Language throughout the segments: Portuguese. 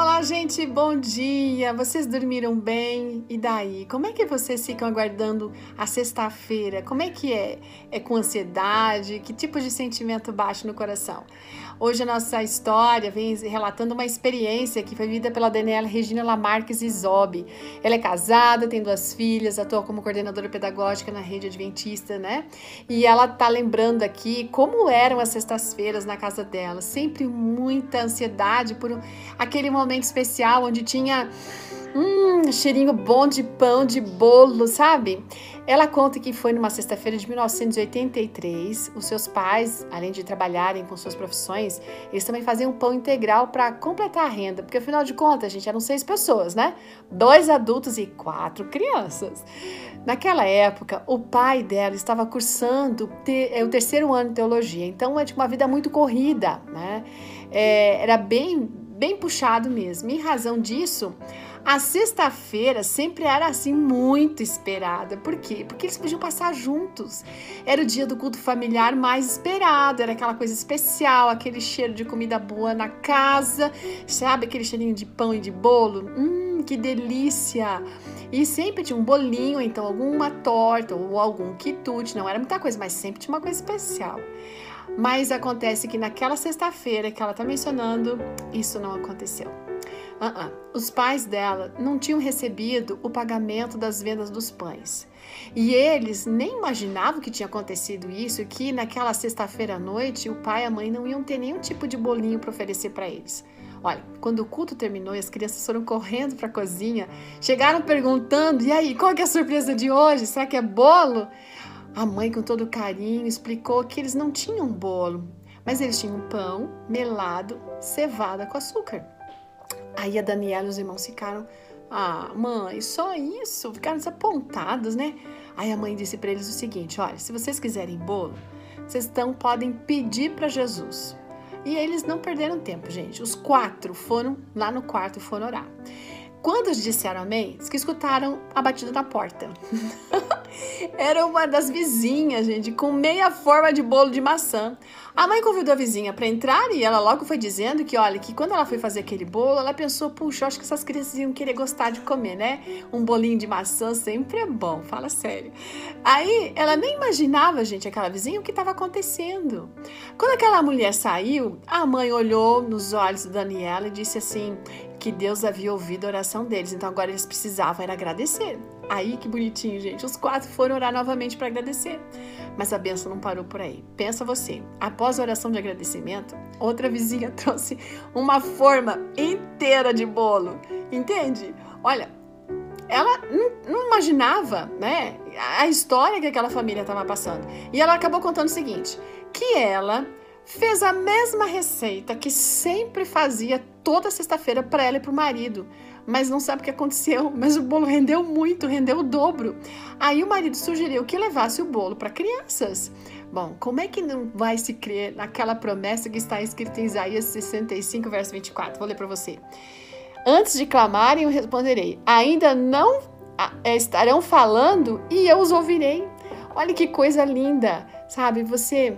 Olá, gente, bom dia! Vocês dormiram bem? E daí? Como é que vocês ficam aguardando a sexta-feira? Como é que é? É com ansiedade? Que tipo de sentimento bate no coração? Hoje a nossa história vem relatando uma experiência que foi vivida pela Daniela Regina Lamarques Isobe. Ela é casada, tem duas filhas, atua como coordenadora pedagógica na rede adventista, né? E ela tá lembrando aqui como eram as sextas-feiras na casa dela. Sempre muita ansiedade por aquele momento especial onde tinha Hum, cheirinho bom de pão, de bolo, sabe? Ela conta que foi numa sexta-feira de 1983. Os seus pais, além de trabalharem com suas profissões, eles também faziam pão integral para completar a renda, porque afinal de contas, gente, eram seis pessoas, né? Dois adultos e quatro crianças. Naquela época, o pai dela estava cursando é, o terceiro ano de teologia, então é de uma vida muito corrida, né? É, era bem, bem puxado mesmo. Em razão disso, a sexta-feira sempre era assim muito esperada. Por quê? Porque eles podiam passar juntos. Era o dia do culto familiar mais esperado, era aquela coisa especial, aquele cheiro de comida boa na casa, sabe aquele cheirinho de pão e de bolo? Hum, que delícia! E sempre tinha um bolinho, então alguma torta ou algum quitute, não era muita coisa, mas sempre tinha uma coisa especial. Mas acontece que naquela sexta-feira que ela está mencionando, isso não aconteceu. Uh -uh. Os pais dela não tinham recebido o pagamento das vendas dos pães. E eles nem imaginavam que tinha acontecido isso, que naquela sexta-feira à noite o pai e a mãe não iam ter nenhum tipo de bolinho para oferecer para eles. Olha, quando o culto terminou e as crianças foram correndo para a cozinha, chegaram perguntando: e aí, qual é a surpresa de hoje? Será que é bolo? A mãe, com todo carinho, explicou que eles não tinham bolo, mas eles tinham pão melado, cevada com açúcar. Aí a Daniela e os irmãos ficaram, ah, mãe, só isso? Ficaram desapontados, né? Aí a mãe disse para eles o seguinte: olha, se vocês quiserem bolo, vocês então podem pedir para Jesus. E eles não perderam tempo, gente. Os quatro foram lá no quarto e foram orar. Quando disseram amém, eles que escutaram a batida na porta. Era uma das vizinhas, gente, com meia forma de bolo de maçã. A mãe convidou a vizinha para entrar e ela logo foi dizendo que, olha, que quando ela foi fazer aquele bolo, ela pensou, puxa, acho que essas crianças iam querer gostar de comer, né? Um bolinho de maçã sempre é bom, fala sério. Aí ela nem imaginava, gente, aquela vizinha, o que estava acontecendo. Quando aquela mulher saiu, a mãe olhou nos olhos da Daniela e disse assim: que Deus havia ouvido a oração deles, então agora eles precisavam era agradecer. Aí que bonitinho, gente. Os quatro foram orar novamente para agradecer. Mas a benção não parou por aí. Pensa você, após a oração de agradecimento, outra vizinha trouxe uma forma inteira de bolo. Entende? Olha, ela não, imaginava, né, a história que aquela família estava passando. E ela acabou contando o seguinte: que ela fez a mesma receita que sempre fazia toda sexta-feira para ela e para o marido, mas não sabe o que aconteceu. Mas o bolo rendeu muito, rendeu o dobro. Aí o marido sugeriu que levasse o bolo para crianças. Bom, como é que não vai se crer naquela promessa que está escrita em Isaías 65, verso 24? Vou ler para você. Antes de clamarem, eu responderei: ainda não é, estarão falando e eu os ouvirei. Olha que coisa linda, sabe? Você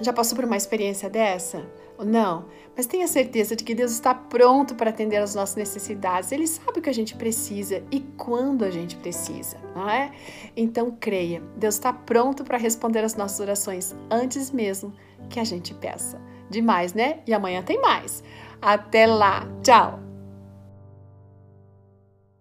já passou por uma experiência dessa? Não, mas tenha certeza de que Deus está pronto para atender às nossas necessidades. Ele sabe o que a gente precisa e quando a gente precisa, não é? Então creia, Deus está pronto para responder às nossas orações antes mesmo que a gente peça. Demais, né? E amanhã tem mais. Até lá. Tchau.